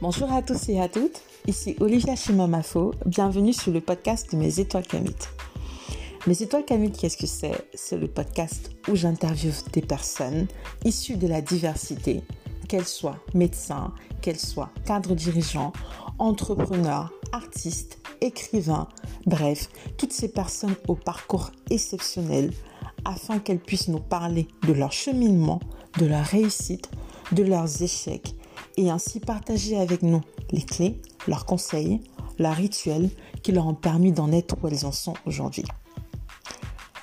Bonjour à tous et à toutes, ici Olivia Chimamafo, bienvenue sur le podcast de Mes Étoiles Camut. Mes Étoiles Camut, qu'est-ce que c'est? C'est le podcast où j'interviewe des personnes issues de la diversité, qu'elles soient médecins, qu'elles soient cadres dirigeants, entrepreneurs, artistes, écrivains, bref, toutes ces personnes au parcours exceptionnel afin qu'elles puissent nous parler de leur cheminement, de leur réussite, de leurs échecs et ainsi partager avec nous les clés, leurs conseils, leurs rituels qui leur ont permis d'en être où elles en sont aujourd'hui.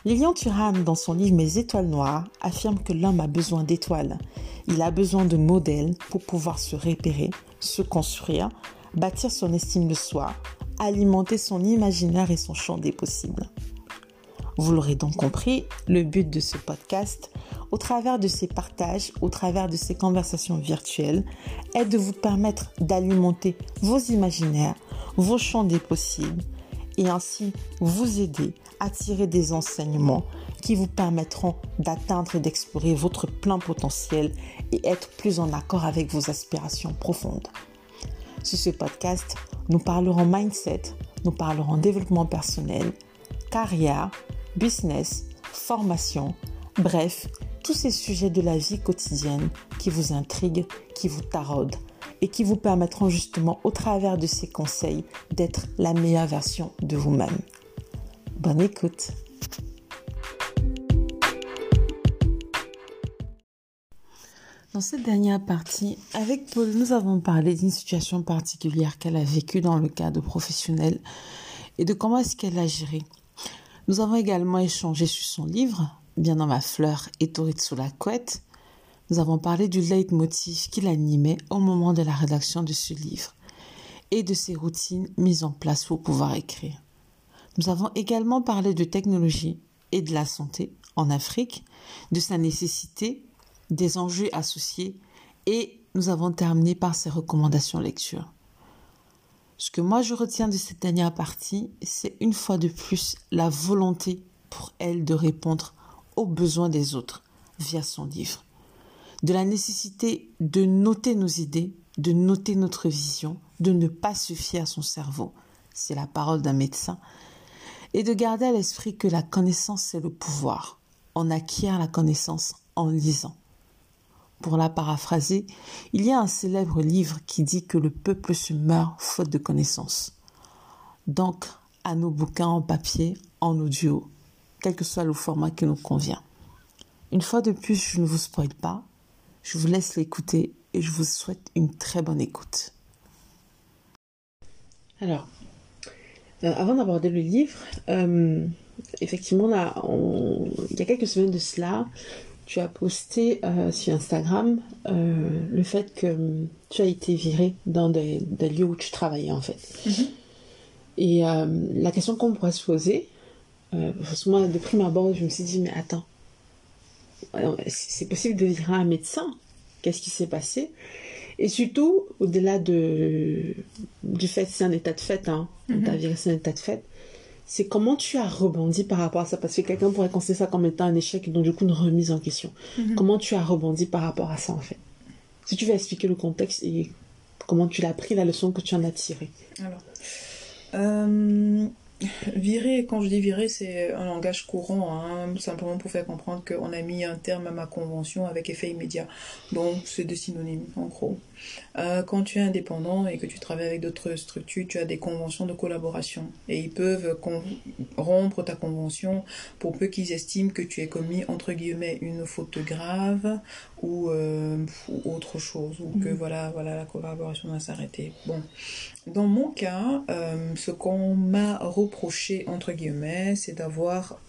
Lilian Thuram, dans son livre Mes étoiles noires, affirme que l'homme a besoin d'étoiles. Il a besoin de modèles pour pouvoir se repérer, se construire, bâtir son estime de soi, alimenter son imaginaire et son champ des possibles. Vous l'aurez donc compris, le but de ce podcast, au travers de ces partages, au travers de ces conversations virtuelles, est de vous permettre d'alimenter vos imaginaires, vos champs des possibles, et ainsi vous aider à tirer des enseignements qui vous permettront d'atteindre et d'explorer votre plein potentiel et être plus en accord avec vos aspirations profondes. Sur ce podcast, nous parlerons mindset, nous parlerons développement personnel, carrière, business, formation, bref, tous ces sujets de la vie quotidienne qui vous intriguent, qui vous taraudent et qui vous permettront justement au travers de ces conseils d'être la meilleure version de vous-même. Bonne écoute. Dans cette dernière partie, avec Paul, nous avons parlé d'une situation particulière qu'elle a vécue dans le cadre professionnel et de comment est-ce qu'elle a géré. Nous avons également échangé sur son livre, Bien dans ma fleur et Tourite sous la couette. Nous avons parlé du leitmotiv qui l'animait au moment de la rédaction de ce livre et de ses routines mises en place pour pouvoir écrire. Nous avons également parlé de technologie et de la santé en Afrique, de sa nécessité, des enjeux associés et nous avons terminé par ses recommandations lecture. Ce que moi je retiens de cette dernière partie, c'est une fois de plus la volonté pour elle de répondre aux besoins des autres via son livre. De la nécessité de noter nos idées, de noter notre vision, de ne pas se fier à son cerveau. C'est la parole d'un médecin. Et de garder à l'esprit que la connaissance, c'est le pouvoir. On acquiert la connaissance en lisant. Pour la paraphraser, il y a un célèbre livre qui dit que le peuple se meurt faute de connaissances. Donc, à nos bouquins en papier, en audio, quel que soit le format qui nous convient. Une fois de plus, je ne vous spoil pas, je vous laisse l'écouter et je vous souhaite une très bonne écoute. Alors, euh, avant d'aborder le livre, euh, effectivement, là, il y a quelques semaines de cela, tu as posté euh, sur Instagram le fait que tu as été viré dans des, lieux où tu travaillais en fait. Mm-hmm. Et la question qu'on pourrait se poser, que moi de prime abord je me suis dit mais attends, c'est possible de virer un médecin Qu'est-ce qui s'est passé. Et surtout, au-delà de, du fait que c'est un état de fait, hein, mm viré c'est un état de fait, c'est comment tu as rebondi par rapport à ça? Parce que quelqu'un pourrait considérer ça comme étant un échec donc du coup une remise en question. Mhm. Comment tu as rebondi par rapport à ça en fait? Si tu veux expliquer le contexte et comment tu l'as pris, la leçon que tu en as tirée. Alors, euh, Virer, quand je dis virer, c'est un langage courant, hein, simplement pour faire comprendre qu'on a mis un terme à ma convention avec effet immédiat. Donc, c'est des synonymes, en gros. Euh, quand tu es indépendant et que tu travailles avec d'autres structures, tu as des conventions de collaboration. Et ils peuvent rompre ta convention pour peu qu'ils estiment que tu aies commis, entre guillemets, une faute grave ou, euh, autre chose. Ou que, mhm. voilà, voilà, la collaboration va s'arrêter. Bon. Dans mon cas, euh, ce qu'on m'a reproché, entre guillemets, c'est d'avoir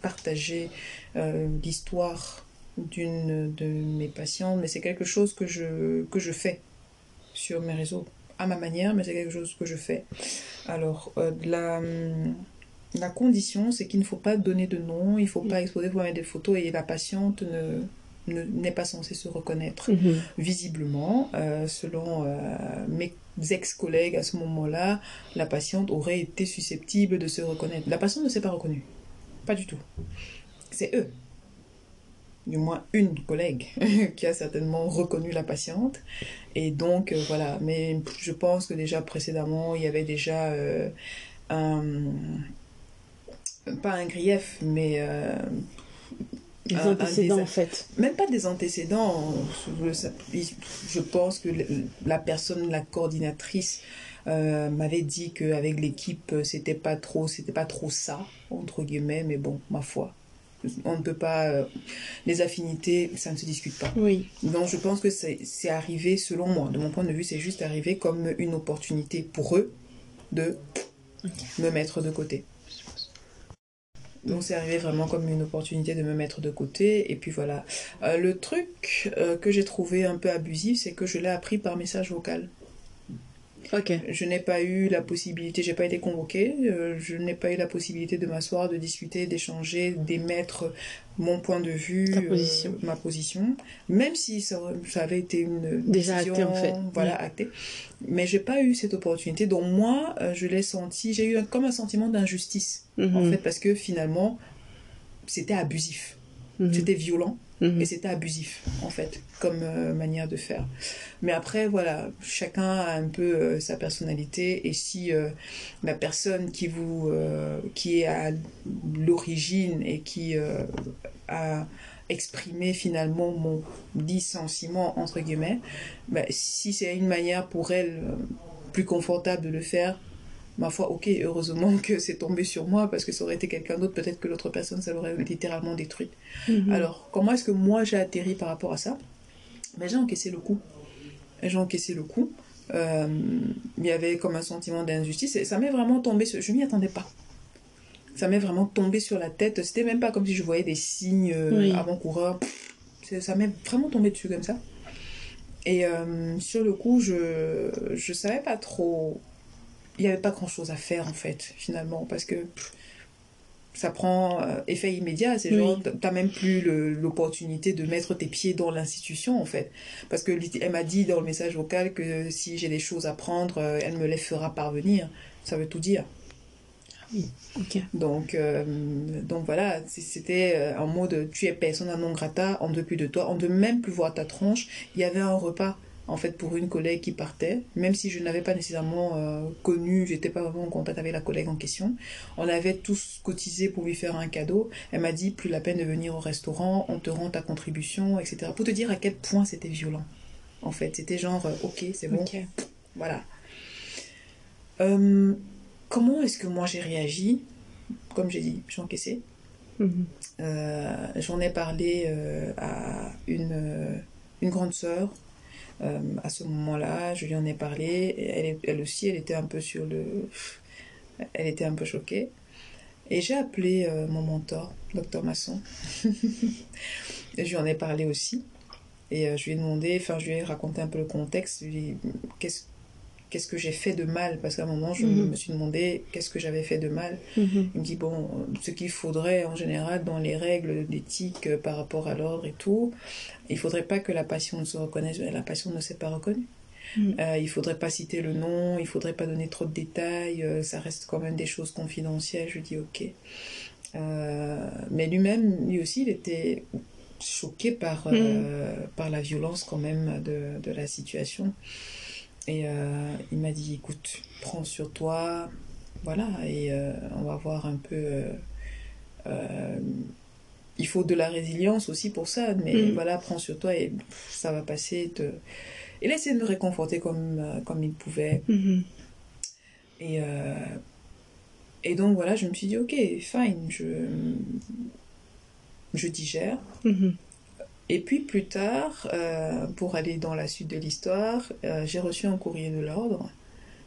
partagé l'histoire d'une de mes patientes, mais c'est quelque chose que je, que je fais sur mes réseaux, à ma manière, mais c'est quelque chose que je fais. Alors, la, la condition, c'est qu'il ne faut pas donner de nom, il ne faut pas exposer, faut mettre des photos, et la patiente ne n'est pas censée se reconnaître mhm. visiblement. selon mes ex-collègues à ce moment-là, la patiente aurait été susceptible de se reconnaître. La patiente ne s'est pas reconnue. Pas du tout. C'est eux. Du moins une collègue qui a certainement reconnu la patiente. Et donc, euh, voilà. Mais je pense que déjà précédemment, il y avait déjà euh, un. Pas un grief, mais. Euh, des antécédents, en fait. Même pas des antécédents. Je pense que la personne, la coordinatrice, m'avait dit qu'avec l'équipe, c'était pas trop, c'était pas trop ça, entre guillemets, mais bon, ma foi on ne peut pas. Euh, les affinités, ça ne se discute pas. Oui. Donc je pense que c'est arrivé, selon moi, de mon point de vue, c'est juste arrivé comme une opportunité pour eux de me mettre de côté. Donc c'est arrivé vraiment comme une opportunité de me mettre de côté. Et puis voilà. Euh, le truc euh, que j'ai trouvé un peu abusif, c'est que je l'ai appris par message vocal. Je n'ai pas eu la possibilité, j'ai pas été convoquée, euh, je n'ai pas eu la possibilité de m'asseoir, de discuter, d'échanger, d'émettre mon point de vue, euh, ma position, même si ça, avait été une déjà acté en fait, voilà acté. Mais j'ai pas eu cette opportunité, donc moi euh, je l'ai senti, j'ai eu comme un sentiment d'injustice en mhm. fait parce que finalement c'était abusif, mhm. c'était violent Mhm. Et c'était abusif, en fait, comme euh, manière de faire. Mais après, voilà, chacun a un peu euh, sa personnalité. Et si euh, la personne qui, vous, qui est à l'origine et qui a exprimé finalement mon dissentiment, entre guillemets, bah, si c'est une manière pour elle plus confortable de le faire, ma foi, ok, heureusement que c'est tombé sur moi, parce que ça aurait été quelqu'un d'autre, peut-être que l'autre personne, ça l'aurait littéralement détruit. Mhm. Alors, comment est-ce que moi j'ai atterri par rapport à ça? Mais j'ai encaissé le coup. J'ai encaissé le coup. Euh, il y avait comme un sentiment d'injustice, et ça m'est vraiment tombé sur... Je m'y attendais pas. Ça m'est vraiment tombé sur la tête. C'était même pas comme si je voyais des signes euh, avant-coureurs. Ça m'est vraiment tombé dessus comme ça. Et euh, sur le coup, je je savais pas trop il n'y avait pas grand chose à faire en fait finalement parce que ça prend euh, effet immédiat c'est genre t'as même plus l'opportunité de mettre tes pieds dans l'institution en fait parce que elle m'a dit dans le message vocal que si j'ai des choses à prendre euh, elle me les fera parvenir ça veut tout dire oui, ok. Donc, euh, donc voilà, c'était un mot de tu es personne non grata, on ne veut plus de toi, on ne veut même plus voir ta tronche. Il y avait un repas en fait pour une collègue qui partait, même si je n'avais pas nécessairement euh, connu, j'étais pas vraiment en contact avec la collègue en question. On avait tous cotisé pour lui faire un cadeau. Elle m'a dit plus la peine de venir au restaurant, on te rend ta contribution, etc. Pour te dire à quel point c'était violent. En fait, c'était genre euh, ok, c'est bon, voilà. Euh, comment est-ce que moi j'ai réagi? Comme j'ai dit, j'ai encaissé. Mhm. J'en ai parlé à une, une grande sœur euh, à ce moment-là, je lui en ai parlé. Elle, aussi, elle était un peu sur le. Elle était un peu choquée. Et j'ai appelé euh, mon mentor, docteur Masson. et je lui en ai parlé aussi. Et euh, je lui ai demandé, enfin, je lui ai raconté un peu le contexte. Qu'est-ce qu'est-ce que j'ai fait de mal? Parce qu'à un moment, je mhm. me suis demandé qu'est-ce que j'avais fait de mal? Mhm. Il me dit, bon, ce qu'il faudrait en général dans les règles d'éthique euh, par rapport à l'ordre et tout, il faudrait pas que la passion ne se reconnaisse. La passion ne s'est pas reconnue. Mhm. Euh, il faudrait pas citer le nom, il faudrait pas donner trop de détails, euh, ça reste quand même des choses confidentielles. Je dis ok. mais lui-même, lui aussi, il était choqué par, par la violence quand même de, de la situation. Et euh, il m'a dit, écoute, prends sur toi, voilà, et euh, on va voir un peu... Euh, il faut de la résilience aussi pour ça, mais mm. voilà, prends sur toi et ça va passer. Te... Il a essayé de me réconforter comme, comme il pouvait. Mm-hmm. Et, et donc voilà, je me suis dit, ok, fine, je, je digère. Mm-hmm. Et puis plus tard, euh, pour aller dans la suite de l'histoire, euh, j'ai reçu un courrier de l'ordre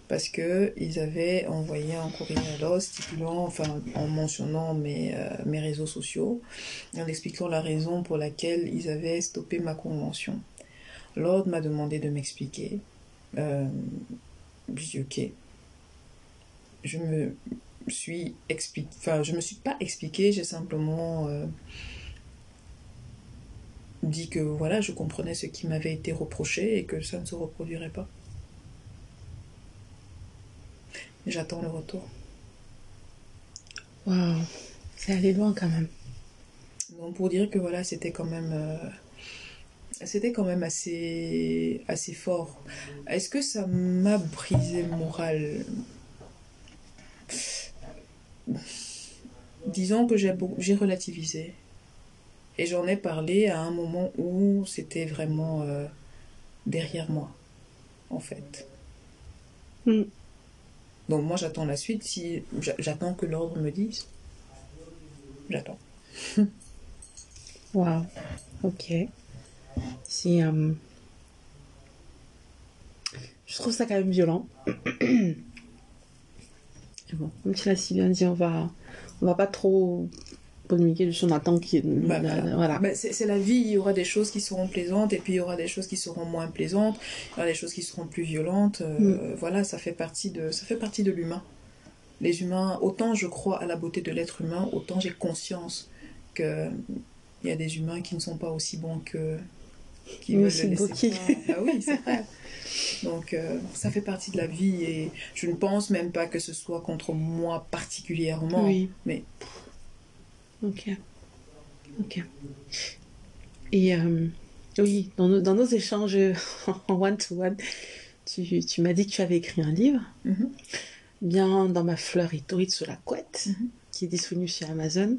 parce que ils avaient envoyé un courrier à l'ordre stipulant, enfin en mentionnant mes, euh, mes réseaux sociaux, en expliquant la raison pour laquelle ils avaient stoppé ma convention. L'ordre m'a demandé de m'expliquer. J'ai dit ok. Je me suis expliqué, enfin je me suis pas expliqué, j'ai simplement dit que voilà, je comprenais ce qui m'avait été reproché et que ça ne se reproduirait pas. J'attends le retour. Waouh, c'est allé loin quand même. Donc pour dire que voilà, c'était quand même euh, c'était quand même assez assez fort. Est-ce que ça m'a brisé le moral? Disons que j'ai relativisé. Et j'en ai parlé à un moment où c'était vraiment euh, derrière moi, en fait. Mm. Donc moi j'attends la suite. Si j'a- j'attends que l'ordre me dise, j'attends. Wow. Ok. Si, euh, Je trouve ça quand même violent. Bon, comme tu l'as si bien dit, on va, on va pas trop On attend qu'il Bah, voilà. voilà. Bah, c'est la vie, il y aura des choses qui seront plaisantes et puis il y aura des choses qui seront moins plaisantes, il y aura des choses qui seront plus violentes. euh, Voilà, ça fait partie de, ça fait partie de l'humain. Les humains, autant je crois à la beauté de l'être humain, autant j'ai conscience que il y a des humains qui ne sont pas aussi bons que qui veulent aussi le laisser. Bah oui, c'est vrai. Donc euh, ça fait partie de la vie et je ne pense même pas que ce soit contre moi particulièrement. Oui. Mais Ok. Ok. Et euh, oui, dans nos, dans nos échanges en one-to-one, tu, tu m'as dit que tu avais écrit un livre, Mhm. bien dans ma fleur et torride sous la couette, Mhm. qui est disponible chez Amazon.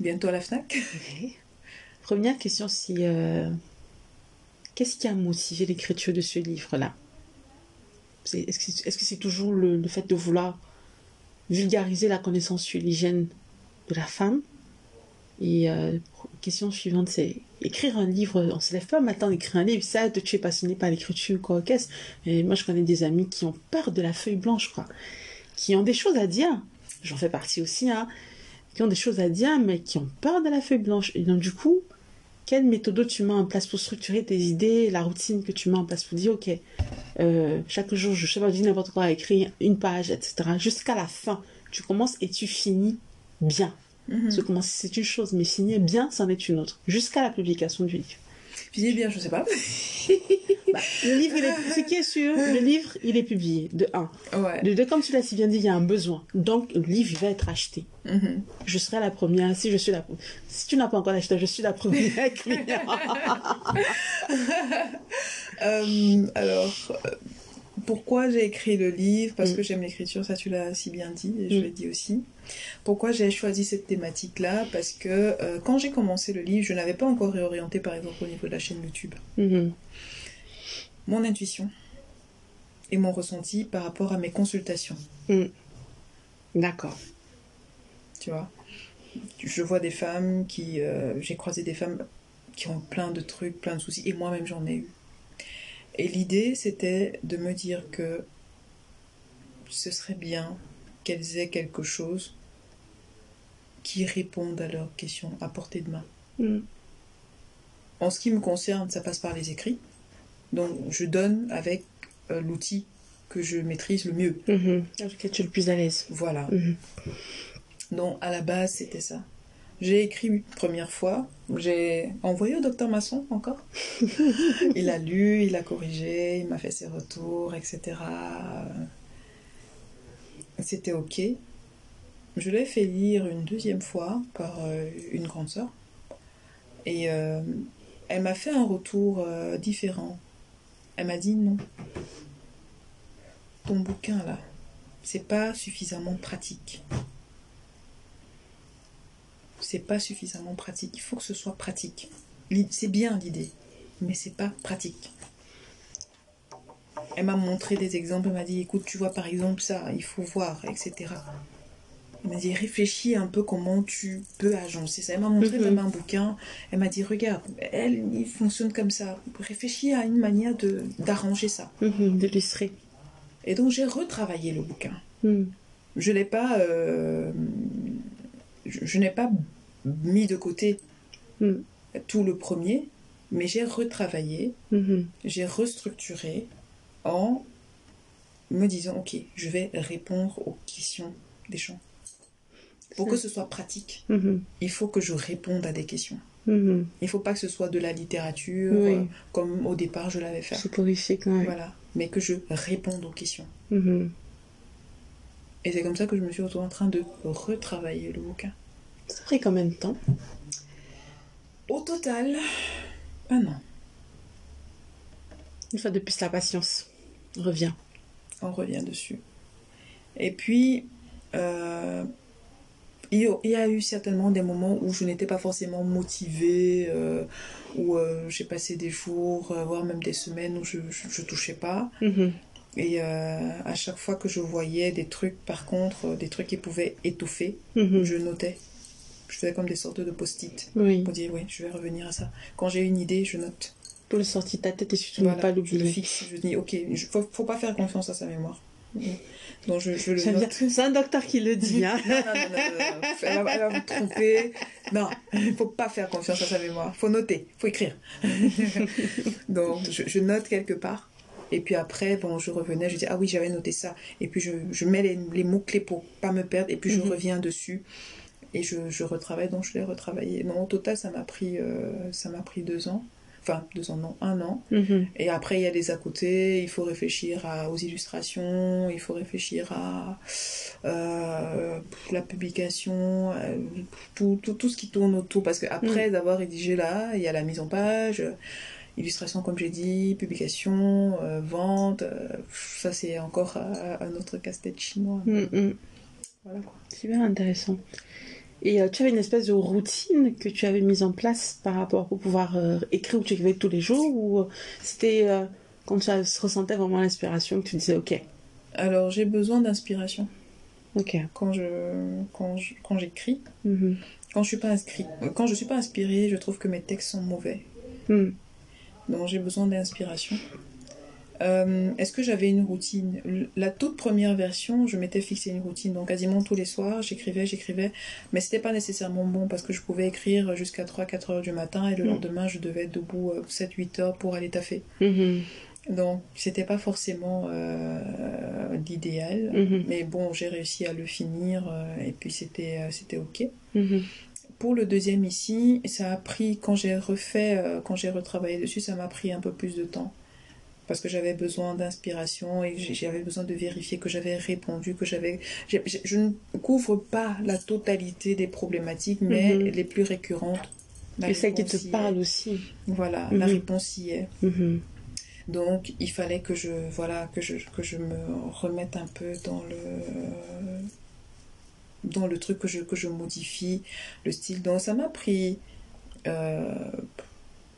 bientôt à la Fnac. Première question, si euh, qu'est-ce qui a motivé l'écriture de ce livre-là? Est-ce que c'est toujours le, le fait de vouloir vulgariser la connaissance sur l'hygiène de la femme Et euh, question suivante, c'est écrire un livre. On se lève pas matin d'écrire un livre. Ça, tu es passionné par l'écriture, quoi, qu'est-ce? Et moi, je connais des amis qui ont peur de la feuille blanche, quoi, qui ont des choses à dire. J'en fais partie aussi, hein qui ont des choses à dire, mais qui ont peur de la feuille blanche. Et donc, du coup, quelle méthode tu mets en place pour structurer tes idées, la routine que tu mets en place pour dire, ok, euh, chaque jour, je sais pas, je dis n'importe quoi, écrire une page, etc. Jusqu'à la fin, tu commences et tu finis bien. Parce que commencer, c'est une chose, mais finir bien, c'en est une autre. Jusqu'à la publication du livre. Puis bien, je sais pas. Bah, le livre, il est, ce qui est sûr, le livre, il est publié, de 1. Ouais. De 2, comme tu l'as si bien dit, il y a un besoin. Donc, le livre, il va être acheté. Mhm. Je serai la première, si je suis la Si tu n'as pas encore acheté, je suis la première cliente. Euh, alors, euh, pourquoi j'ai écrit le livre? Parce Mm. que j'aime l'écriture, ça tu l'as si bien dit, et je Mm. l'ai dit aussi. Pourquoi j'ai choisi cette thématique-là? Parce que euh, quand j'ai commencé le livre, je n'avais pas encore réorienté par exemple au niveau de la chaîne YouTube. Mhm. Mon intuition et mon ressenti par rapport à mes consultations, D'accord. tu vois? Je vois des femmes qui... euh, j'ai croisé des femmes qui ont plein de trucs, plein de soucis, et moi-même j'en ai eu. Et l'idée, c'était de me dire que ce serait bien qu'elles aient quelque chose qui réponde à leurs questions à portée de main. Mm. En ce qui me concerne, ça passe par les écrits. Donc, je donne avec euh, l'outil que je maîtrise le mieux. Mhm. Avec lequel tu es le plus à l'aise. Voilà. Mhm. Donc, à la base, c'était ça. J'ai écrit une première fois, j'ai envoyé au docteur Masson encore. il a lu, il a corrigé, il m'a fait ses retours, etc. C'était ok. Je l'ai fait lire une deuxième fois par euh, une grande sœur. Et euh, elle m'a fait un retour euh, différent. Elle m'a dit non. Ton bouquin là, c'est pas suffisamment pratique. C'est pas suffisamment pratique. Il faut que ce soit pratique. C'est bien l'idée, mais c'est pas pratique. Elle m'a montré des exemples. Elle m'a dit écoute, tu vois par exemple ça, il faut voir, etc. Elle m'a dit réfléchis un peu comment tu peux agencer ça. Elle m'a montré Mhm. même un bouquin. Elle m'a dit regarde, elle, il fonctionne comme ça. Réfléchis à une manière de d'arranger ça. Mhm. D'illustrer. Et donc j'ai retravaillé le bouquin. Mhm. Je l'ai pas, euh, je, je n'ai pas mis de côté Mhm. tout le premier, mais j'ai retravaillé, Mhm. j'ai restructuré en me disant ok, je vais répondre aux questions des gens. Pour que ce soit pratique, Mhm. il faut que je réponde à des questions. Mhm. Il faut pas que ce soit de la littérature Oui. euh, comme au départ je l'avais fait. Soporifique, ouais. Voilà, mais que je réponde aux questions. Et c'est comme ça que je me suis retrouvée en train de retravailler le bouquin. Ça a pris combien de temps? Au total, un an. Une fois de plus, la patience revient. On revient dessus. Et puis, euh, il y a eu certainement des moments où je n'étais pas forcément motivée, euh, où euh, j'ai passé des jours, voire même des semaines où je ne touchais pas. Mhm. Et à chaque fois que je voyais des trucs, par contre, des trucs qui pouvaient étouffer, Mhm. je notais. Je faisais comme des sortes de post-it Oui. pour dire, oui, je vais revenir à ça. Quand j'ai une idée, je note. Pour le sortir de ta tête et surtout ne Voilà, pas je le l'oublier. fixe. Je dis, ok, il faut, faut pas faire confiance à sa mémoire. Donc je, je le note. C'est un docteur qui le dit. Hein. Non, non, non, non, non, non. Elle, va, elle va vous tromper. Non, il faut pas faire confiance à sa mémoire. faut noter, faut écrire. Donc, je, je note quelque part. Et puis après, bon, je revenais, je dis, ah oui, j'avais noté ça. Et puis je, je mets les, les mots-clés pour pas me perdre. Et puis je Mhm. reviens dessus. Et je, je retravaille, donc je l'ai retravaillé. Non, au total, ça m'a pris, euh, ça m'a pris deux ans. Enfin, deux ans, non, un an. Mhm. Et après, il y a des à côté, il faut réfléchir à, aux illustrations, il faut réfléchir à euh, la publication, euh, tout, tout, tout ce qui tourne autour. Parce qu'après d'avoir rédigé là, il y a la mise en page, illustration, comme j'ai dit, publication, euh, vente. euh, ça, c'est encore un autre casse-tête chinois. Mhm. Voilà quoi. Super intéressant. Et euh, tu avais une espèce de routine que tu avais mise en place par rapport pour pouvoir écrire où tu écrivais tous les jours ou c'était quand tu as- ressentais vraiment l'inspiration que tu disais ok, Alors, j'ai besoin d'inspiration ok. quand je quand je- quand j'écris. Mhm. Quand je suis pas inscrit, quand je suis pas inspirée, je trouve que mes textes sont mauvais. Mhm. Donc j'ai besoin d'inspiration. Euh, Est-ce que j'avais une routine? La toute première version, je m'étais fixé une routine. Donc quasiment tous les soirs, j'écrivais, j'écrivais. Mais c'était pas nécessairement bon parce que je pouvais écrire jusqu'à 3-4 heures du matin et le Mm. lendemain, je devais être debout 7-8 heures pour aller taffer. Mhm. Donc c'était pas forcément euh, l'idéal. Mhm. Mais bon, j'ai réussi à le finir euh, et puis c'était euh, c'était ok. Pour le deuxième ici, ça a pris, quand j'ai refait, euh, quand j'ai retravaillé dessus, ça m'a pris un peu plus de temps. Parce que j'avais besoin d'inspiration et j'avais besoin de vérifier que j'avais répondu, que j'avais... Je ne couvre pas la totalité des problématiques, mais Mhm. les plus récurrentes. Et celle qui te réponse y est. parle aussi. Voilà, la Mhm. réponse y est. Mhm. Donc il fallait que je voilà que je que je me remette un peu dans le dans le truc que je que je modifie le style. Donc ça m'a pris euh,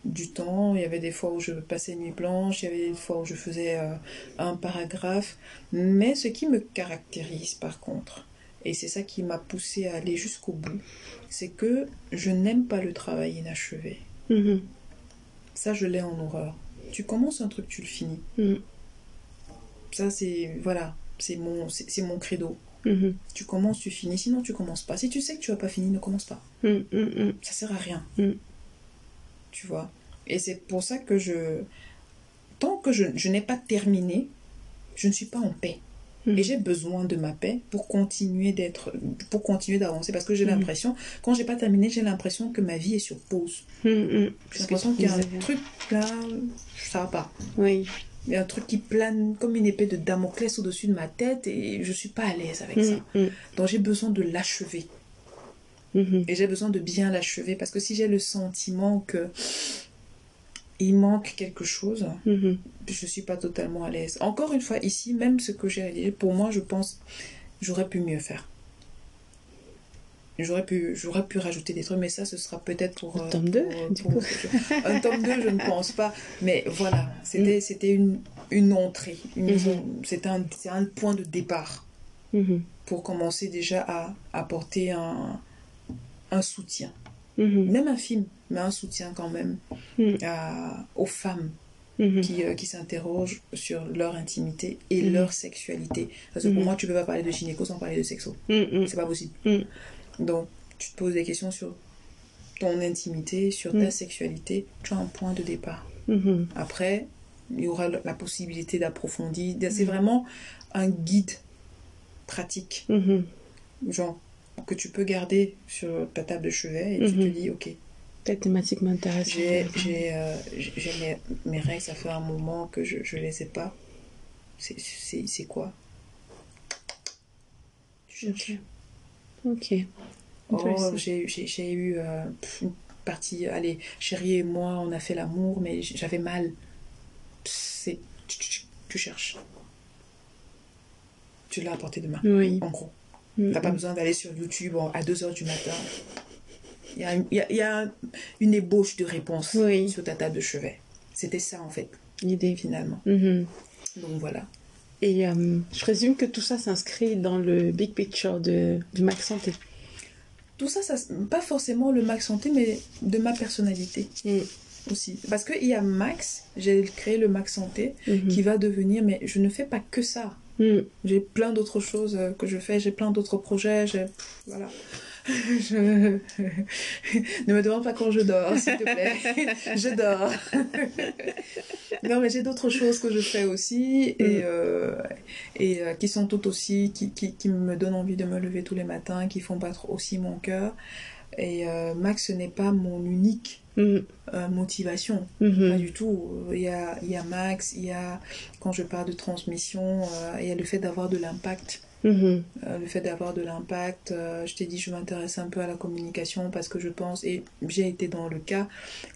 du temps. Il y avait des fois où je passais nuit blanche, il y avait des fois où je faisais euh, un paragraphe. Mais ce qui me caractérise par contre, et c'est ça qui m'a poussé à aller jusqu'au bout, c'est que je n'aime pas le travail inachevé. Mhm. Ça, je l'ai en horreur. Tu commences un truc, tu le finis. Mhm. Ça, c'est. Voilà. C'est mon, c'est mon credo. Mhm. Tu commences, tu finis. Sinon, tu commences pas. Si tu sais que tu vas pas fini, ne commence pas. Mhm. Ça sert à rien. Mm. Tu vois. Et c'est pour ça que je. Tant que je, je n'ai pas terminé, je ne suis pas en paix. Et j'ai besoin de ma paix pour continuer d'être, pour continuer d'avancer. Parce que j'ai l'impression, quand j'ai pas terminé, j'ai l'impression que ma vie est sur pause. J'ai l'impression qu'il y a un truc là, ça va pas. Oui. Il y a un truc qui plane comme une épée de Damoclès au-dessus de ma tête et je suis pas à l'aise avec ça. Mhm. Donc j'ai besoin de l'achever. Mhm. Et j'ai besoin de bien l'achever parce que si j'ai le sentiment que il manque quelque chose, Mhm. je suis pas totalement à l'aise. Encore une fois, ici, même ce que j'ai réalisé, pour moi, je pense, j'aurais pu mieux faire. J'aurais pu, j'aurais pu rajouter des trucs, mais ça, ce sera peut-être pour... Un euh, tome pour- du pour- coup. Un tome 2, je ne pense pas. Mais voilà, c'était, c'était une, une entrée. Une, Mhm. C'était un, c'est un point de départ Mhm. pour commencer déjà à apporter un, un soutien. Mhm. Même un film, mais un soutien quand même Mhm. à- aux femmes qui, euh, qui s'interrogent sur leur intimité et leur sexualité. Parce que pour moi, tu peux pas parler de gynéco sans parler de sexo. C'est pas possible. Donc, tu te poses des questions sur ton intimité, sur ta Mhm. sexualité. Tu as un point de départ. Mhm. Après, il y aura la possibilité d'approfondir. C'est vraiment un guide pratique, Mhm. genre que tu peux garder sur ta table de chevet et tu te dis, ok, Ta thématique m'intéresse. j'ai euh, mes, mes règles, ça fait un moment que je ne les ai pas. C'est- quoi? Tu cherches. Ok. Oh, j'ai eu euh, pff, parti, allez, chérie et moi, on a fait l'amour, mais j'avais mal. C'est, tu, tu cherches. Tu l'as à portée de main, Oui. en gros. Mm, T'as pas besoin d'aller sur YouTube à 2h du matin. Il y a, il y a- il y a une ébauche de réponse Oui. sur ta table de chevet. C'était ça, en fait, L'idée. finalement. Mhm. Donc voilà. Et euh, je présume que tout ça s'inscrit dans le big picture de, du Mac Santé. Tout ça, ça, pas forcément le Max Santé, mais de ma personnalité Mm. aussi. Parce qu'il y a Max, j'ai créé le Max Santé, Mhm. qui va devenir, mais je ne fais pas que ça. Mm. J'ai plein d'autres choses euh, que je fais, j'ai plein d'autres projets, Voilà. Je... ne me demande pas quand je dors, s'il te plaît. je dors. non, mais j'ai d'autres choses que je fais aussi et, Mm. euh, et euh, qui sont toutes aussi, qui, qui, qui me donnent envie de me lever tous les matins, qui font battre aussi mon cœur. Et euh, Max, ce n'est pas mon unique Mm. euh, motivation. Mhm. Pas du tout. Il y a, il y a Max, il y a, quand je parle de transmission, euh, il y a le fait d'avoir de l'impact. Mhm. Euh, le fait d'avoir de l'impact, euh, je t'ai dit, je m'intéresse un peu à la communication parce que je pense, et j'ai été dans le cas,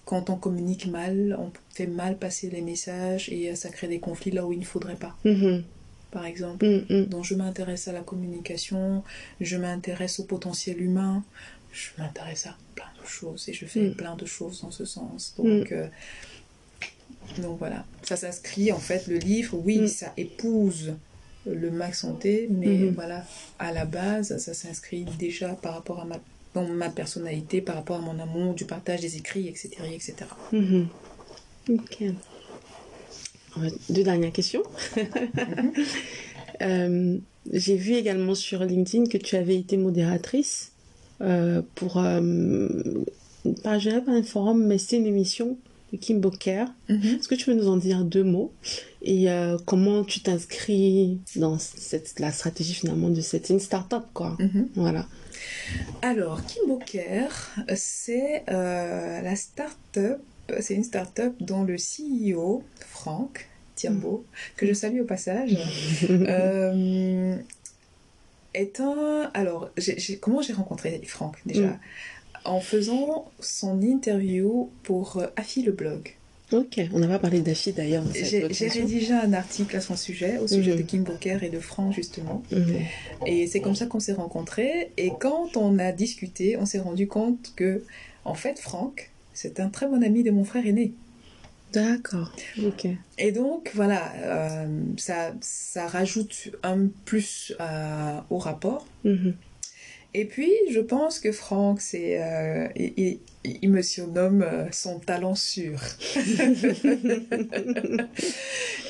quand on communique mal, on fait mal passer les messages et euh, ça crée des conflits là où il ne faudrait pas, Mhm. par exemple. Mm, mm. Donc je m'intéresse à la communication, je m'intéresse au potentiel humain, je m'intéresse à plein de choses et je fais Mm. plein de choses dans ce sens. Donc, euh, donc voilà, ça s'inscrit en fait, le livre, oui, ça épouse le Max Santé, mais Mhm. voilà, à la base, ça s'inscrit déjà par rapport à ma, dans ma personnalité, par rapport à mon amour, du partage des écrits, etc. etc. Mhm. Ok. Deux dernières questions. Euh, J'ai vu également sur LinkedIn que tu avais été modératrice euh, pour, euh, pas, je dirais pas un forum, mais c'est une émission de Kim Booker. Est-ce que tu peux nous en dire deux mots et euh, comment tu t'inscris dans cette, la stratégie finalement de cette une start-up quoi? Mhm. Voilà. Alors, Kimboker, c'est euh, la start-up, c'est une start-up dont le CEO, Franck Tiambo, que je salue au passage, euh, est un... Alors, comment j'ai rencontré Franck déjà? Mm. En faisant son interview pour euh, Afi le blog. Ok, on n'a pas parlé d'Afi d'ailleurs. J'ai rédigé un article à son sujet, au sujet Mhm. de Kim Booker et de Franck justement. Mhm. Et c'est comme ça qu'on s'est rencontrés. Et quand on a discuté, on s'est rendu compte que, en fait, Franck, c'est un très bon ami de mon frère aîné. D'accord. Ok. Et donc, voilà, euh, ça, ça rajoute un plus au rapport. Mhm. Et puis, je pense que Franck, c'est, euh, il, il- il me surnomme euh, son talent sûr.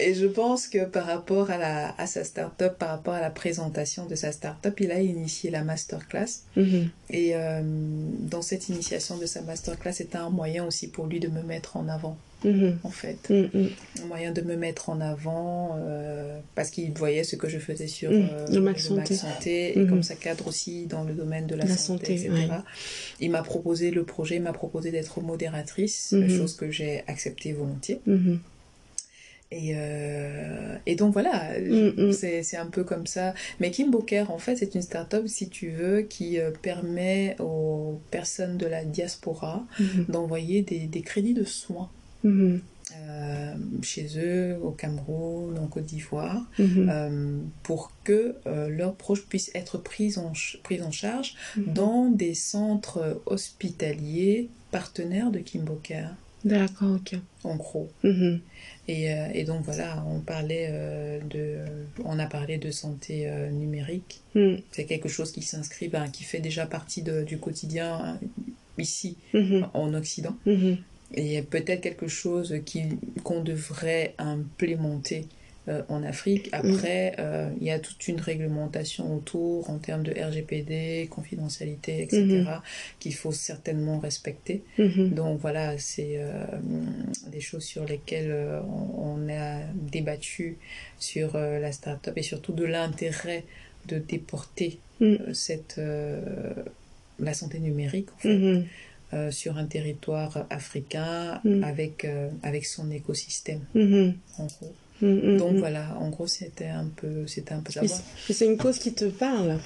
Et je pense que par rapport à, la, à sa start-up, par rapport à la présentation de sa start-up, il a initié la masterclass. Mhm. Et euh, dans cette initiation de sa masterclass, c'était un moyen aussi pour lui de me mettre en avant, Mhm. en fait. Mhm. Un moyen de me mettre en avant euh, parce qu'il voyait ce que je faisais sur Mm, euh, le Max Santé. Santé et Mhm. comme ça cadre aussi dans le domaine de la, La santé, santé, etc. ouais. Il m'a proposé le projet, il m'a proposé d'être modératrice, Mhm. chose que j'ai acceptée volontiers. Mhm. Et, euh, et donc voilà, Mhm. c'est c'est un peu comme ça. Mais Kim Booker, en fait, c'est une start-up, si tu veux, qui euh, permet aux personnes de la diaspora Mhm. d'envoyer des, des crédits de soins Mhm. euh, chez eux, au Cameroun, en Côte d'Ivoire, Mhm. euh, pour que euh, leurs proches puissent être pris en, pris en charge Mhm. dans des centres hospitaliers partenaires de Kim Booker, D'accord, ok. en gros. Et, euh, et donc voilà, on parlait euh, de, on a parlé de santé euh, numérique. Mhm. C'est quelque chose qui s'inscrit, ben, qui fait déjà partie de- du quotidien hein, ici en Occident. Mhm. Et peut-être quelque chose qu'on devrait implémenter euh, en Afrique. Après, euh, il y a toute une réglementation autour en termes de RGPD, confidentialité, etc., Mhm. qu'il faut certainement respecter. Mhm. Donc voilà, c'est euh, des choses sur lesquelles on, on a débattu sur la start-up et surtout de l'intérêt de déporter Mm. cette, la santé numérique en fait, Mhm. Euh, sur un territoire africain Mm. avec, euh, avec son écosystème Mhm. en gros. Mm, mm, Donc voilà, en gros, c'était un peu, c'était un peu ça. C'est- une cause qui te parle.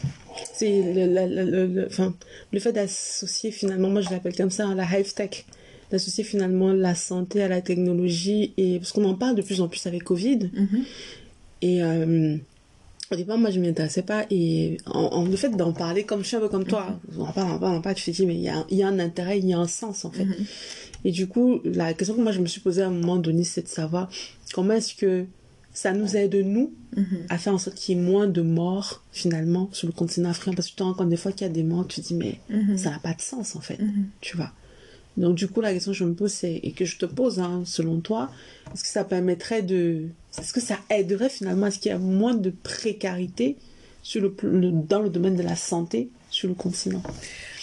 C'est le, le, le- enfin, le fait d'associer finalement, moi je l'appelle comme ça, la health tech, d'associer finalement la santé à la technologie et parce qu'on en parle de plus en plus avec Covid Mhm. et euh, au départ moi je m'y intéressais pas et en, en- le fait d'en parler comme je suis un peu comme toi, on en parle, on en parle, on en parle, tu te dis mais il y a, il y a un intérêt, il y a un sens en fait. Mhm. Et du coup, la question que moi je me suis posée à un moment donné, c'est de savoir comment est-ce que ça nous aide nous Mhm. à faire en sorte qu'il y ait moins de morts finalement sur le continent africain parce que tu te rends compte des fois qu'il y a des morts, tu te dis mais Mhm. ça n'a pas de sens en fait, Mhm. tu vois. Donc du coup la question que je me pose c'est et que je te pose hein, selon toi, est-ce que ça permettrait de est-ce que ça aiderait finalement à ce qu'il y ait moins de précarité sur le, le- dans le domaine de la santé sur le continent?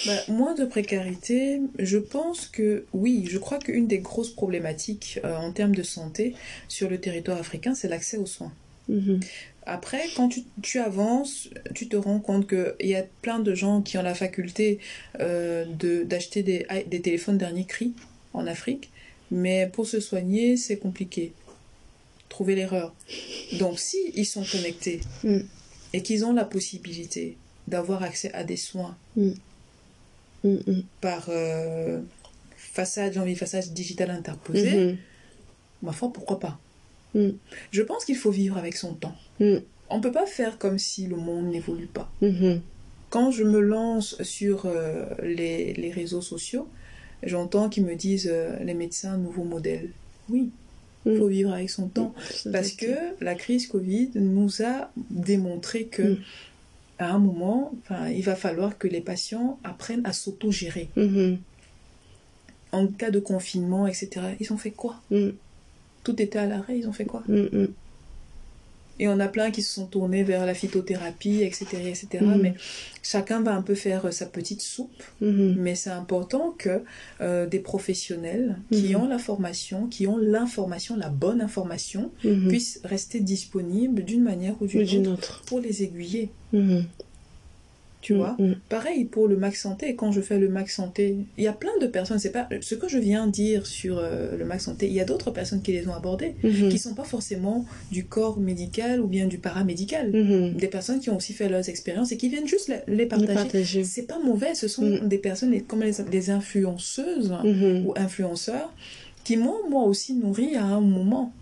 Bah, moins de précarité, je pense que oui, je crois qu'une des grosses problématiques euh, en termes de santé sur le territoire africain, c'est l'accès aux soins. Mhm. Après, quand tu, tu avances, tu te rends compte qu'il y a plein de gens qui ont la faculté euh, de d'acheter des, des téléphones dernier cri en Afrique, mais pour se soigner, c'est compliqué. Trouver l'erreur. Donc, si ils sont connectés Mm. et qu'ils ont la possibilité d'avoir accès à des soins Mm, mm. par euh, façade, j'ai envie de façade digitale interposée, Mhm. ma foi, pourquoi pas? Mm. Je pense qu'il faut vivre avec son temps. Mm. On peut pas faire comme si le monde n'évolue pas. Mhm. Quand je me lance sur euh, les, les réseaux sociaux, j'entends qu'ils me disent euh, les médecins, nouveau modèle. Oui, il Mm. faut vivre avec son temps. Parce que la crise Covid nous a démontré que Mm. à un moment, il va falloir que les patients apprennent à s'auto-gérer. Mhm. En cas de confinement, etc., ils ont fait quoi? Mm. Tout était à l'arrêt, ils ont fait quoi Mm, mm. Et on a plein qui se sont tournés vers la phytothérapie, etc., etc. Mhm. Mais chacun va un peu faire euh, sa petite soupe. Mais c'est important que euh, des professionnels qui ont la formation, qui ont l'information, la bonne information, puissent rester disponibles d'une manière ou d'une d'une autre autre. pour les aiguiller. Tu vois Mhm. Pareil pour le Max Santé, quand je fais le Max Santé, il y a plein de personnes, c'est pas ce que je viens dire sur euh, le Max Santé, il y a d'autres personnes qui les ont abordées, Mhm. qui sont pas forcément du corps médical ou bien du paramédical. Des personnes qui ont aussi fait leurs expériences et qui viennent juste les, partager. partager. C'est pas mauvais, ce sont Mm. des personnes comme les, les influenceuses ou influenceurs qui m'ont moi aussi nourri à un moment.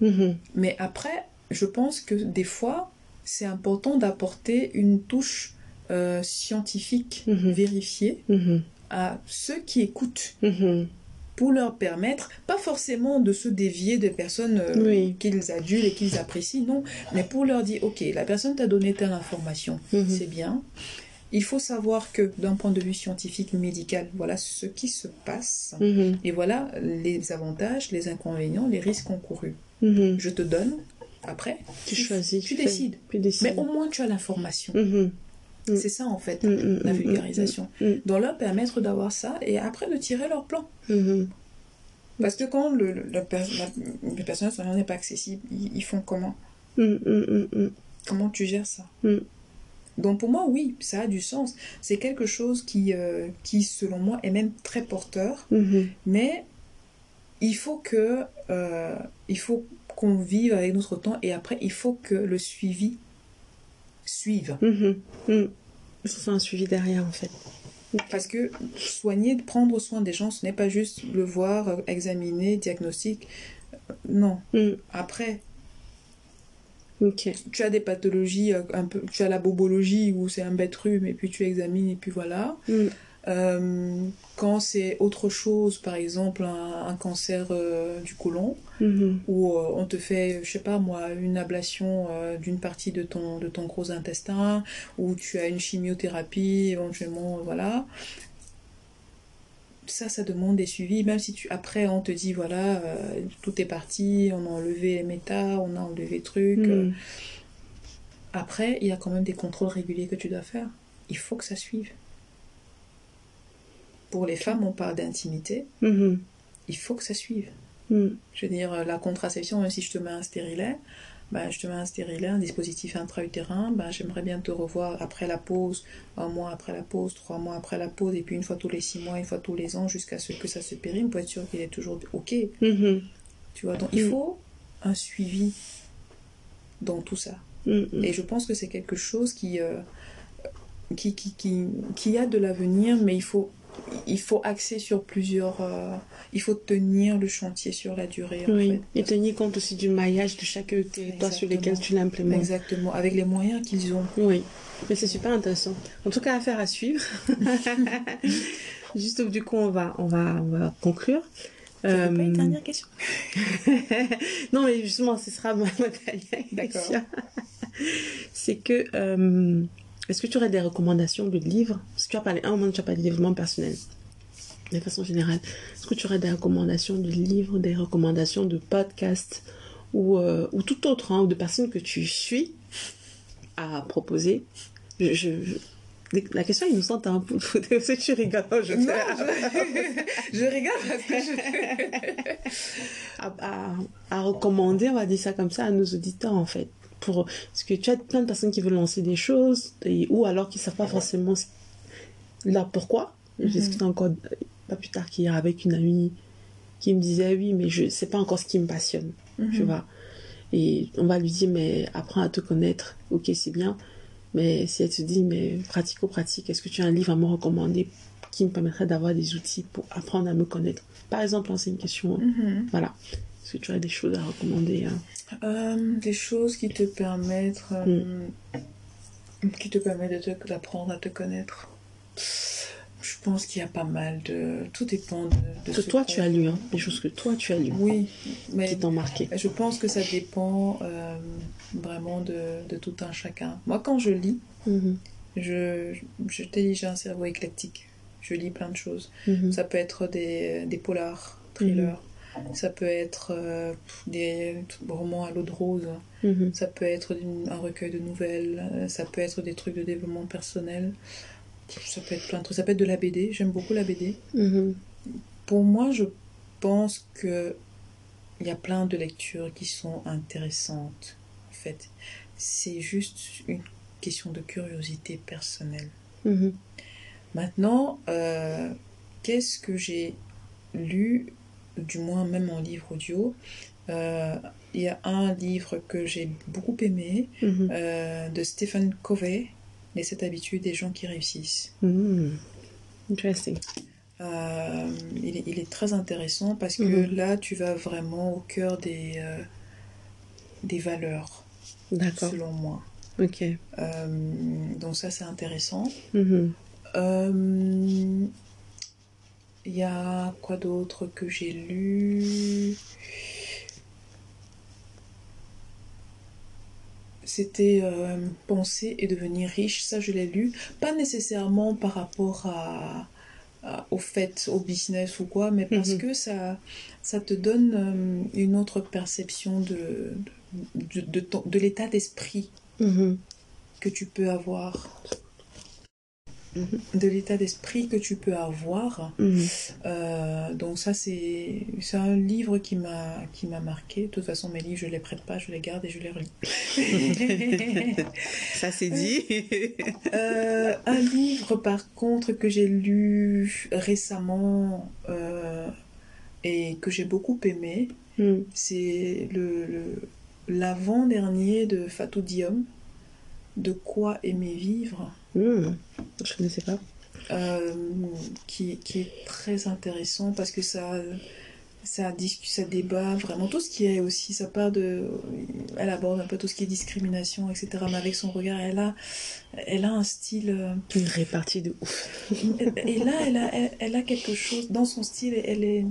Mais après, je pense que des fois, c'est important d'apporter une touche euh, scientifique Mhm. vérifiée Mhm. à ceux qui écoutent Mhm. pour leur permettre, pas forcément de se dévier des personnes euh, Oui. qu'ils adulent et qu'ils apprécient, non, mais pour leur dire, ok, la personne t'a donné telle information, c'est bien. Il faut savoir que d'un point de vue scientifique, médical, voilà ce qui se passe. Et voilà les avantages, les inconvénients, les risques encourus. Je te donne, après, Tu choisis. tu fais. décides. Tu décides. Mais au moins tu as l'information. Mm. C'est ça en fait, Mhm. la Mhm. vulgarisation. Donc leur permettre d'avoir ça et après de tirer leur plan. Mhm. Parce que quand le, le, la la- le personnel soignant n'est pas accessible, ils, ils font comment? Comment tu gères ça? Mm. Donc pour moi, oui, ça a du sens. C'est quelque chose qui, euh, qui, selon moi, est même très porteur. Mhm. Mais il faut que euh, il faut qu'on vive avec notre temps et après il faut que le suivi suive. Il faut faire un suivi derrière en fait. Parce que soigner, prendre soin des gens, ce n'est pas juste le voir, euh, examiner, diagnostic. Euh, Non. Mhm. Après, Ok. tu as des pathologies euh, un peu, tu as la bobologie où c'est un bête rhume et puis tu examines et puis voilà. Mhm. Euh, quand c'est autre chose, par exemple un, un cancer euh, du côlon, Mhm. où euh, on te fait, je sais pas moi, une ablation d'une partie de ton, de ton gros intestin, ou tu as une chimiothérapie, éventuellement, voilà. Ça, ça demande des suivis, même si tu, après on te dit, voilà, tout est parti, on a enlevé les méta, on a enlevé le truc. Mhm. Après, il y a quand même des contrôles réguliers que tu dois faire. Il faut que ça suive. Pour les femmes, on parle d'intimité, Mhm. il faut que ça suive. Mhm. Je veux dire, euh, la contraception, même si je te mets un stérilet, ben, je te mets un stérilet, un dispositif intra-utérin, ben, j'aimerais bien te revoir après la pause, un mois après la pause, trois mois après la pause, et puis une fois tous les six mois, une fois tous les ans, jusqu'à ce que ça se périme, pour être sûr qu'il est toujours OK. Mhm. Tu vois, donc il Mm. faut un suivi dans tout ça. Mm, mm. Et je pense que c'est quelque chose qui, euh, qui, qui, qui, qui a de l'avenir, mais il faut, il faut axer sur plusieurs... euh, il faut tenir le chantier sur la durée, en Oui, fait. et tenir compte aussi du maillage de chaque territoire sur lequel tu l'implémentes. Exactement, avec les moyens qu'ils ont. Oui, mais c'est super intéressant. En tout cas, affaire à suivre. Juste du coup, on va, on va, on va conclure. Pas une Euh, dernière question non, mais justement, ce sera ma, ma dernière D'accord. question. C'est que, euh, est-ce que tu aurais des recommandations de livres? Parce que tu as parlé, à un moment, tu as parlé de développement personnel. De façon générale, est-ce que tu aurais des recommandations de livres, des recommandations de podcasts ou, euh, ou tout autre, hein, ou de personnes que tu suis à proposer? Je, je- je- La question est innocente, hein, que tu rigoles. Je Non, je, je rigole parce que je... à, à- à recommander, on va dire ça comme ça, à nos auditeurs en fait. Pour, parce que tu as plein de personnes qui veulent lancer des choses, et- ou alors qui ne savent pas forcément là pourquoi. Je Mhm. discutais encore euh, pas plus tard qu'hier avec une amie qui me disait oui, mais je sais pas encore ce qui me passionne, tu Mhm. vois. Et on va lui dire, mais apprends à te connaître, ok, c'est bien. Mais si elle te dit, mais pratico-pratique, est-ce que tu as un livre à me recommander qui me permettrait d'avoir des outils pour apprendre à me connaître? Par exemple, c'est une question. hein. Mhm. Voilà. Est-ce que tu as des choses à recommander hein? Euh, des choses qui te permettent, euh, qui te permettent d'apprendre à te connaître. Je pense qu'il y a pas mal de. Tout dépend de. de Que toi tu as lu, hein, des choses que toi tu as lu, Oui, mais qui t'ont marqué. je pense que ça dépend euh, vraiment de, de tout un chacun. Moi, quand je lis, Mhm, je, je t'ai dit, j'ai un cerveau éclectique. Je lis plein de choses. mhm, Ça peut être des, des polars, thrillers. Ça peut être euh, des romans à l'eau de rose. mhm, Ça peut être un recueil de nouvelles, euh, ça peut être des trucs de développement personnel, ça peut être plein de trucs, ça peut être de la BD, j'aime beaucoup la BD. mhm, Pour moi, je pense que il y a plein de lectures qui sont intéressantes, en fait. C'est juste une question de curiosité personnelle. mhm, Maintenant, euh, qu'est-ce que j'ai lu, du moins même en livre audio Euh, Il y a un livre que j'ai beaucoup aimé, mhm, euh, de Stephen Covey, Les sept habitudes des gens qui réussissent. mhm. Interesting. Euh, il, est, il est très intéressant parce que Mhm. là, tu vas vraiment au cœur des, euh, des valeurs, D'accord. selon moi. Ok. Euh, donc ça, c'est intéressant. Il y a quoi d'autre que j'ai lu? C'était euh, Penser et devenir riche. Ça, je l'ai lu. Pas nécessairement par rapport à, à- au fait, au business ou quoi, mais parce Mhm. que ça, ça te donne euh, une autre perception de, de, de, ton- de l'état d'esprit mhm, que tu peux avoir. Mhm. De l'état d'esprit que tu peux avoir. mhm. Euh, donc ça, c'est un livre qui m'a marqué. De toute façon, mes livres, je les prête pas, je les garde et je les relis. Ça c'est dit. Euh, un livre, par contre, que j'ai lu récemment euh, et que j'ai beaucoup aimé, Mhm, c'est le le- l'avant-dernier de Fatou Diom, De quoi aimer vivre. Mhm. Je connaissais pas. euh, qui, qui est très intéressant parce que ça, ça, discute, ça débat vraiment tout ce qui est aussi, ça part de, elle aborde un peu tout ce qui est discrimination, etc. Mais avec son regard, elle a, elle a un style, euh, Une répartie de ouf. et là, elle a, elle, elle a quelque chose dans son style, elle est,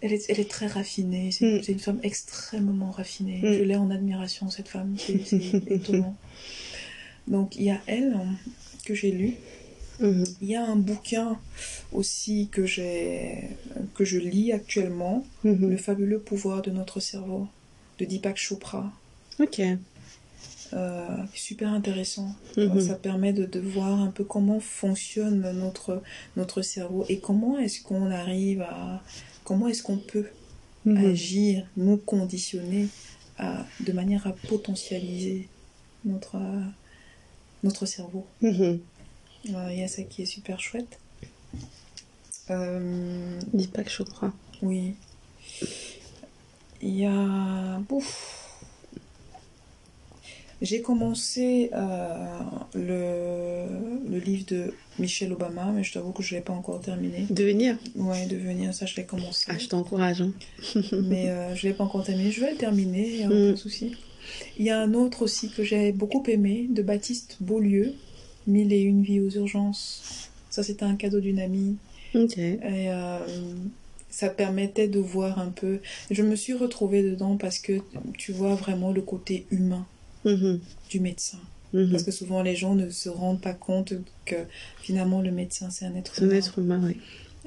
elle est, elle est très raffinée. C'est Mm. une femme extrêmement raffinée. Mm. Je l'ai en admiration cette femme, c'est étonnant. Donc il y a elle hein, que j'ai lu. Mhm, Il y a un bouquin aussi que j'ai que je lis actuellement, mhm. Le fabuleux pouvoir de notre cerveau, de Deepak Chopra. Ok. Euh, super intéressant. Mhm. Ça permet de, de voir un peu comment fonctionne notre, notre cerveau et comment est-ce qu'on arrive à... Comment est-ce qu'on peut agir, nous conditionner à, de manière à potentialiser notre, notre cerveau. Mhm. Euh, Il y a ça qui est super chouette. Euh, Dis pas que je crois. oui. Il y a... J'ai commencé euh, le, le livre de Michelle Obama, mais je t'avoue que je ne l'ai pas encore terminé. Devenir Ouais, devenir, ça je l'ai commencé. Ah, je t'encourage. Hein. mais euh, je ne l'ai pas encore terminé. Je vais le terminer, il n'y a aucun Mm. souci. Il y a un autre aussi que j'ai beaucoup aimé, de Baptiste Beaulieu, Mille et une vies aux urgences. Ça, c'était un cadeau d'une amie. Et euh, ça permettait de voir un peu. Je me suis retrouvée dedans parce que tu vois vraiment le côté humain Mhm. du médecin. Mhm. Parce que souvent les gens ne se rendent pas compte que finalement le médecin c'est un être C'est un humain. être humain, oui.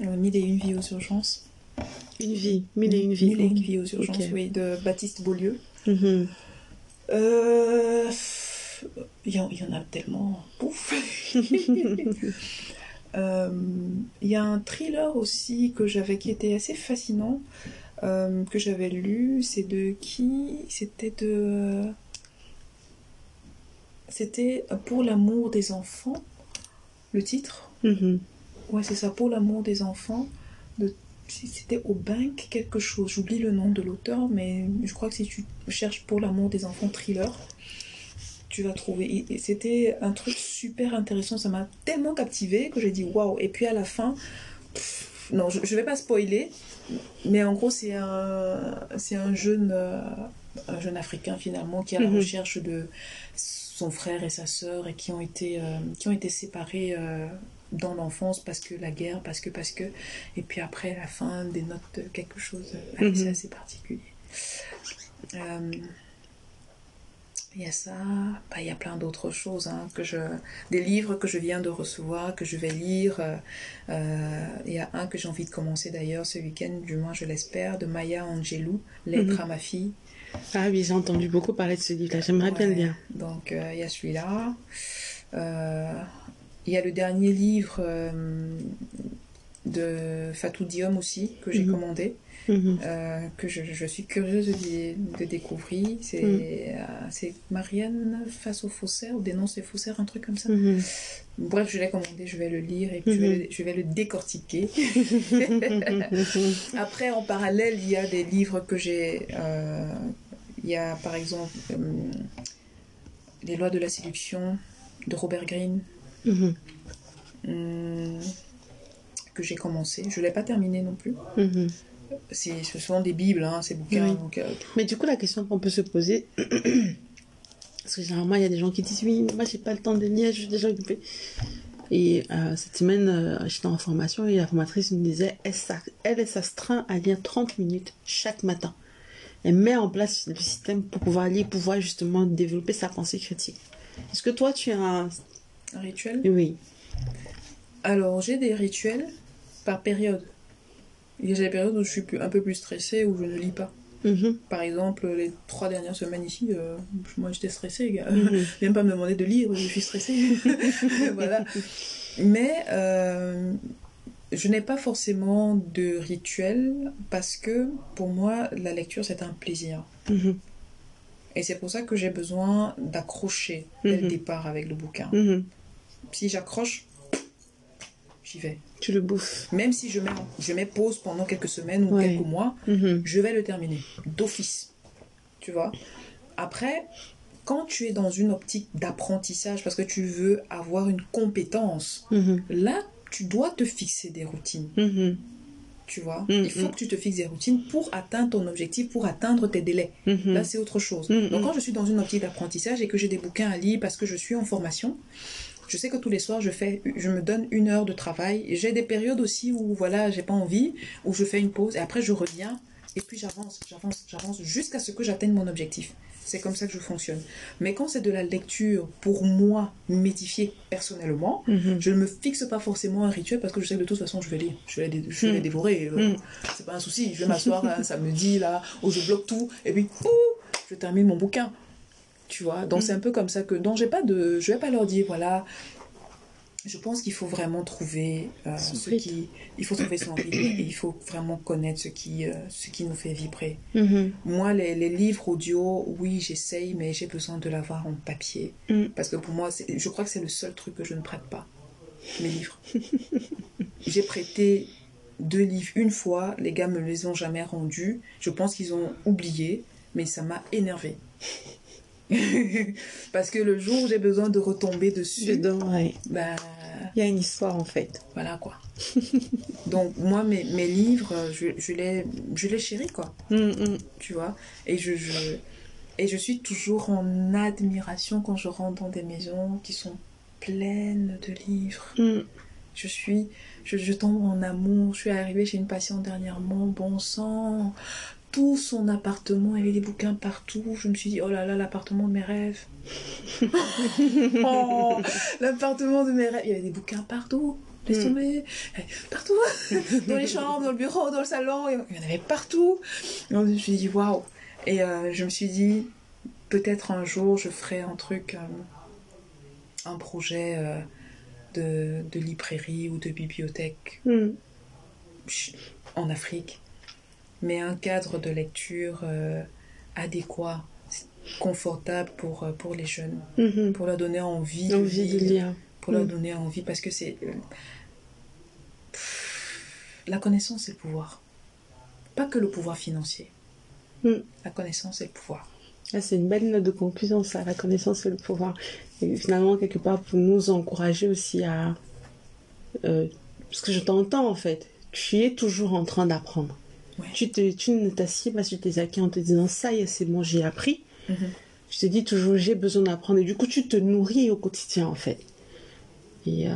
Euh, Mille et une vies aux urgences. Une vie, mille et une vie. Mille et une vies aux urgences, oui, de Baptiste Beaulieu. Mhm. Euh, Il y, en- il y en a tellement. Pouf Euh, Il y a un thriller aussi que j'avais qui était assez fascinant euh, que j'avais lu. C'est de qui? C'était de. C'était Pour l'amour des enfants. Le titre Mhm. Ouais, c'est ça, Pour l'amour des enfants. C'était au Bank quelque chose. J'oublie le nom de l'auteur, mais je crois que si tu cherches Pour l'amour des enfants thriller, tu vas trouver. Et- C'était un truc super intéressant. Ça m'a tellement captivé que j'ai dit waouh. Et puis à la fin, pff, non, je, je vais pas spoiler, mais en gros, c'est un, c'est un jeune, euh, un jeune africain finalement qui est à la Mhm. recherche de son frère et sa sœur et qui ont été, euh, qui ont été séparés. euh, dans l'enfance parce que la guerre, parce que, parce que. Et puis après, à la fin, des notes de quelque chose. Allez, Mhm. C'est assez particulier. Euh, il y a ça, bah, il y a plein d'autres choses, hein, que je, des livres que je viens de recevoir, que je vais lire. euh, euh, il y a un que j'ai envie de commencer d'ailleurs ce week-end, du moins je l'espère, de Maya Angelou, Lettre Mhm. à ma fille. Ah oui, j'ai entendu beaucoup parler de ce livre-là. J'aimerais bien le Ouais, lire. Donc euh, il y a celui-là. Euh, il y a le dernier livre euh, de Fatou Diom aussi, que j'ai Mhm. commandé. Mhm. euh, que je, je suis curieuse de, dé- de découvrir. C'est Mm. euh, Marianne face au faussaire, ou dénonce les faussaires, un truc comme ça. Mhm. Bref, je l'ai commandé, je vais le lire et puis je, vais le, je vais le décortiquer. Après, en parallèle, il y a des livres que j'ai. il y a par exemple Les lois de la séduction de Robert Greene. Mhm. hum, que j'ai commencé. Je ne l'ai pas terminé non plus. Mhm. C'est- Ce sont des bibles, hein, ces bouquins. Oui. donc, euh, Mais du coup, la question qu'on peut se poser, parce que généralement, il y a des gens qui disent Oui, moi, j'ai pas le temps de lire, je suis déjà occupée. Et euh, cette semaine, euh, j'étais en formation et la formatrice me disait Elle, s'a- elle, elle s'astreint à lire 30 minutes chaque matin. Elle met en place le système pour pouvoir lire, pouvoir justement développer sa pensée critique. Est-ce que toi, tu as un. Un rituel. Oui. Alors, j'ai des rituels par période. Il y a des périodes où je suis un peu plus stressée, où je ne lis pas. Mhm. Par exemple, les trois dernières semaines ici, euh, moi j'étais stressée, gars. Même pas me demander de lire, je suis stressée. voilà. Mais euh, je n'ai pas forcément de rituel parce que pour moi, la lecture c'est un plaisir. Mhm. Et c'est pour ça que j'ai besoin d'accrocher dès le Mhm. départ avec le bouquin. Si j'accroche, j'y vais. Tu le bouffes. Même si je mets, je mets pause pendant quelques semaines ou Ouais. quelques mois, Mhm. je vais le terminer d'office. Tu vois? Après, quand tu es dans une optique d'apprentissage parce que tu veux avoir une compétence, Mhm. là, tu dois te fixer des routines. Mhm. Tu vois? Il faut que tu te fixes des routines pour atteindre ton objectif, pour atteindre tes délais. Là, c'est autre chose. Donc, quand je suis dans une optique d'apprentissage et que j'ai des bouquins à lire parce que je suis en formation, je sais que tous les soirs, je, fais, je me donne une heure de travail. J'ai des périodes aussi où, voilà, j'ai pas envie, où je fais une pause et après, je reviens. Et puis, j'avance, j'avance, j'avance jusqu'à ce que j'atteigne mon objectif. C'est comme ça que je fonctionne. Mais quand c'est de la lecture pour moi, m'édifier personnellement, Mhm. je ne me fixe pas forcément un rituel parce que je sais que de toute façon je vais lire, je vais les, je vais les Mm. dévorer. euh, Mm. C'est pas un souci, je vais m'asseoir un samedi là où je bloque tout et puis ouh, je termine mon bouquin. Tu vois, donc Mm. c'est un peu comme ça que donc j'ai pas de, je vais pas leur dire voilà. Je pense qu'il faut vraiment trouver euh, ce qui, il faut trouver son rythme et il faut vraiment connaître ce qui, euh, ce qui nous fait vibrer. Mhm. Moi, les, les livres audio, oui, j'essaye, mais j'ai besoin de l'avoir en papier. Mm. Parce que pour moi, je crois que c'est le seul truc que je ne prête pas. Mes livres. j'ai prêté deux livres une fois, les gars me les ont jamais rendus. Je pense qu'ils ont oublié, mais ça m'a énervé. Parce que le jour où j'ai besoin de retomber dessus, Dedans, ouais. ben, Il y a une histoire en fait. voilà quoi. Donc moi, mes, mes livres, je, je, les, je les chéris quoi, Hum, hum. tu vois? Et je, je, et je suis toujours en admiration quand je rentre dans des maisons qui sont pleines de livres. Hum. Je suis, je, je tombe en amour. Je suis arrivée chez une patiente dernièrement, bon sang. Tout son appartement, il y avait des bouquins partout. Je me suis dit, oh là là, l'appartement de mes rêves. oh, l'appartement de mes rêves. Il y avait des bouquins partout. Laisse Mm. tomber. Eh, Partout. Dans les chambres, dans le bureau, dans le salon. Il y en avait partout. Je me suis dit, waouh. Et euh, je me suis dit, peut-être un jour, je ferai un truc, euh, un projet euh, de, de librairie ou de bibliothèque ch- en Afrique, mais un cadre de lecture euh, adéquat, confortable pour, euh, pour les jeunes, hum. pour leur donner envie, Envie de lire, lire. pour leur Mm. donner envie, parce que c'est... euh, La connaissance, c'est le pouvoir. Pas que le pouvoir financier. Mm. La connaissance, c'est le pouvoir. Ah, c'est une belle note de conclusion, ça, la connaissance et le pouvoir. Et finalement, quelque part, pour nous encourager aussi à... euh, parce que je t'entends, en fait. Tu es toujours en train d'apprendre. Ouais. Tu, te, tu ne t'assieds pas sur tes acquis en te disant, ça y est, c'est bon, j'ai appris. Mhm. Tu te dis toujours, j'ai besoin d'apprendre. Et du coup, tu te nourris au quotidien, en fait. Et euh,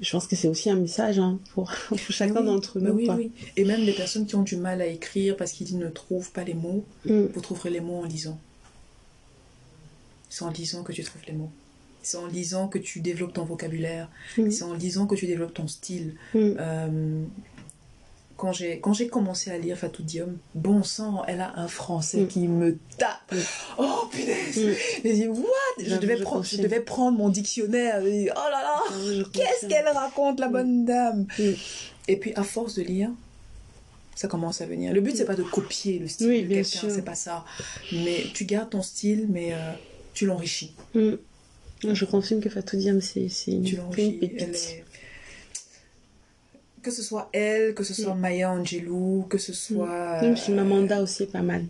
je pense que c'est aussi un message hein, pour, pour chacun Oui, d'entre nous. oui, quoi. oui. Et même les personnes qui ont du mal à écrire parce qu'ils ne trouvent pas les mots, Mm. vous trouverez les mots en lisant. C'est en lisant que tu trouves les mots. C'est en lisant que tu développes ton vocabulaire. Mm. C'est en lisant que tu développes ton style. Mm. Euh, quand j'ai quand j'ai commencé à lire Fatou Diom, bon sang, elle a un français Mm. qui me tape. Mm. Oh punaise Mm. J'ai dit what? Je devais, je prendre, je devais prendre mon dictionnaire. Dit, oh là là Qu'est-ce qu'elle raconte, la bonne dame? Mm. Et puis, à force de lire, ça commence à venir. Le but, c'est pas de copier le style Oui, de quelqu'un, c'est pas ça. Mais tu gardes ton style, mais euh, tu l'enrichis. Je confirme que Fatou Diam, c'est une, Tu c'est l'enrichis. une pépite. Elle est- Que ce soit elle, que ce soit Maya Angelou, que ce soit... Même si Mamanda aussi est pas mal.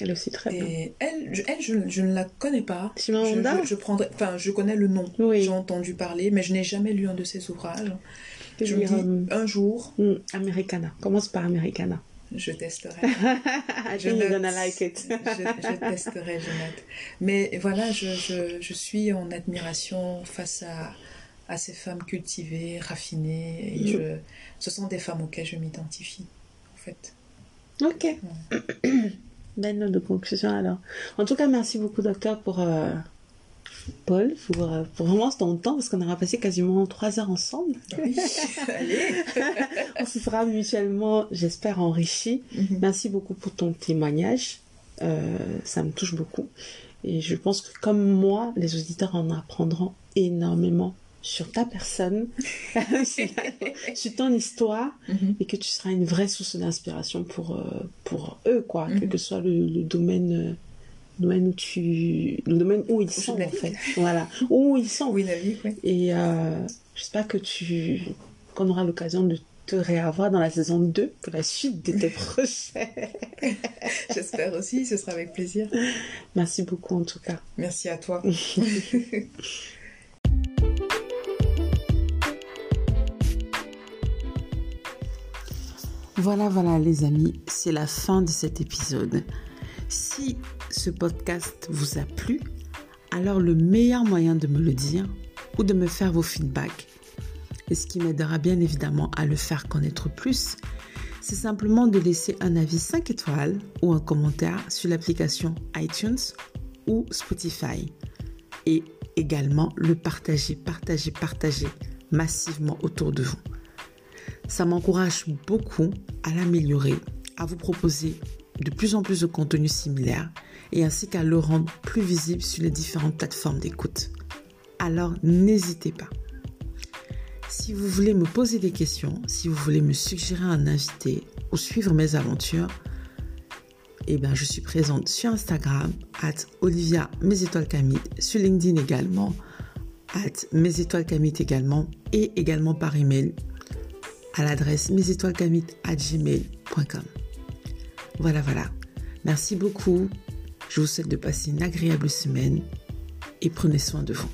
Elle aussi très bien. Elle, je, elle, je, je ne la connais pas. Chimamanda je, je, je prendrais, enfin, je connais le nom. Oui. J'ai entendu parler, mais je n'ai jamais lu un de ses ouvrages. Je me dis, un jour, Mm, Americana. Commence par Americana. je testerai. Je note. gonna like it. je, je testerai, je note. Mais voilà, je, je, je suis en admiration face à, à ces femmes cultivées, raffinées. Et je, ce sont des femmes auxquelles je m'identifie, en fait. ok. Belle note de conclusion alors. En tout cas, merci beaucoup, docteur, pour euh, Paul, pour, euh, pour vraiment ton temps, parce qu'on aura passé quasiment trois heures ensemble. Oui, allez. On se sera mutuellement, j'espère, enrichis. Mhm. Merci beaucoup pour ton témoignage. Euh, ça me touche beaucoup. Et je pense que comme moi, les auditeurs en apprendront énormément sur ta personne, sur ton histoire, Mhm. et que tu seras une vraie source d'inspiration pour, euh, pour eux, quoi. Quel Mhm. que soit le, le domaine, euh, domaine où tu, le domaine où ils sont, en fait. Voilà. Où ils sont. Oui, la vie. Et euh, j'espère que tu qu'on aura l'occasion de te réavoir dans la saison 2 pour la suite de tes projets. J'espère aussi, ce sera avec plaisir. Merci beaucoup en tout cas. Merci à toi. Voilà, voilà les amis, c'est la fin de cet épisode. Si ce podcast vous a plu, alors le meilleur moyen de me le dire ou de me faire vos feedbacks, et ce qui m'aidera bien évidemment à le faire connaître plus, c'est simplement de laisser un avis 5 étoiles ou un commentaire sur l'application iTunes ou Spotify. Et également le partager, partager, partager massivement autour de vous. Ça m'encourage beaucoup à l'améliorer, à vous proposer de plus en plus de contenus similaires et ainsi qu'à le rendre plus visible sur les différentes plateformes d'écoute. Alors n'hésitez pas. Si vous voulez me poser des questions, si vous voulez me suggérer un invité ou suivre mes aventures, eh bien, je suis présente sur Instagram, at Olivia Mes Étoiles sur LinkedIn également, at Mes Étoiles Camille également, et également par email à l'adresse mesétoilescamite@gmail.com. Voilà, voilà. Merci beaucoup Je vous souhaite de passer une agréable semaine et prenez soin de vous.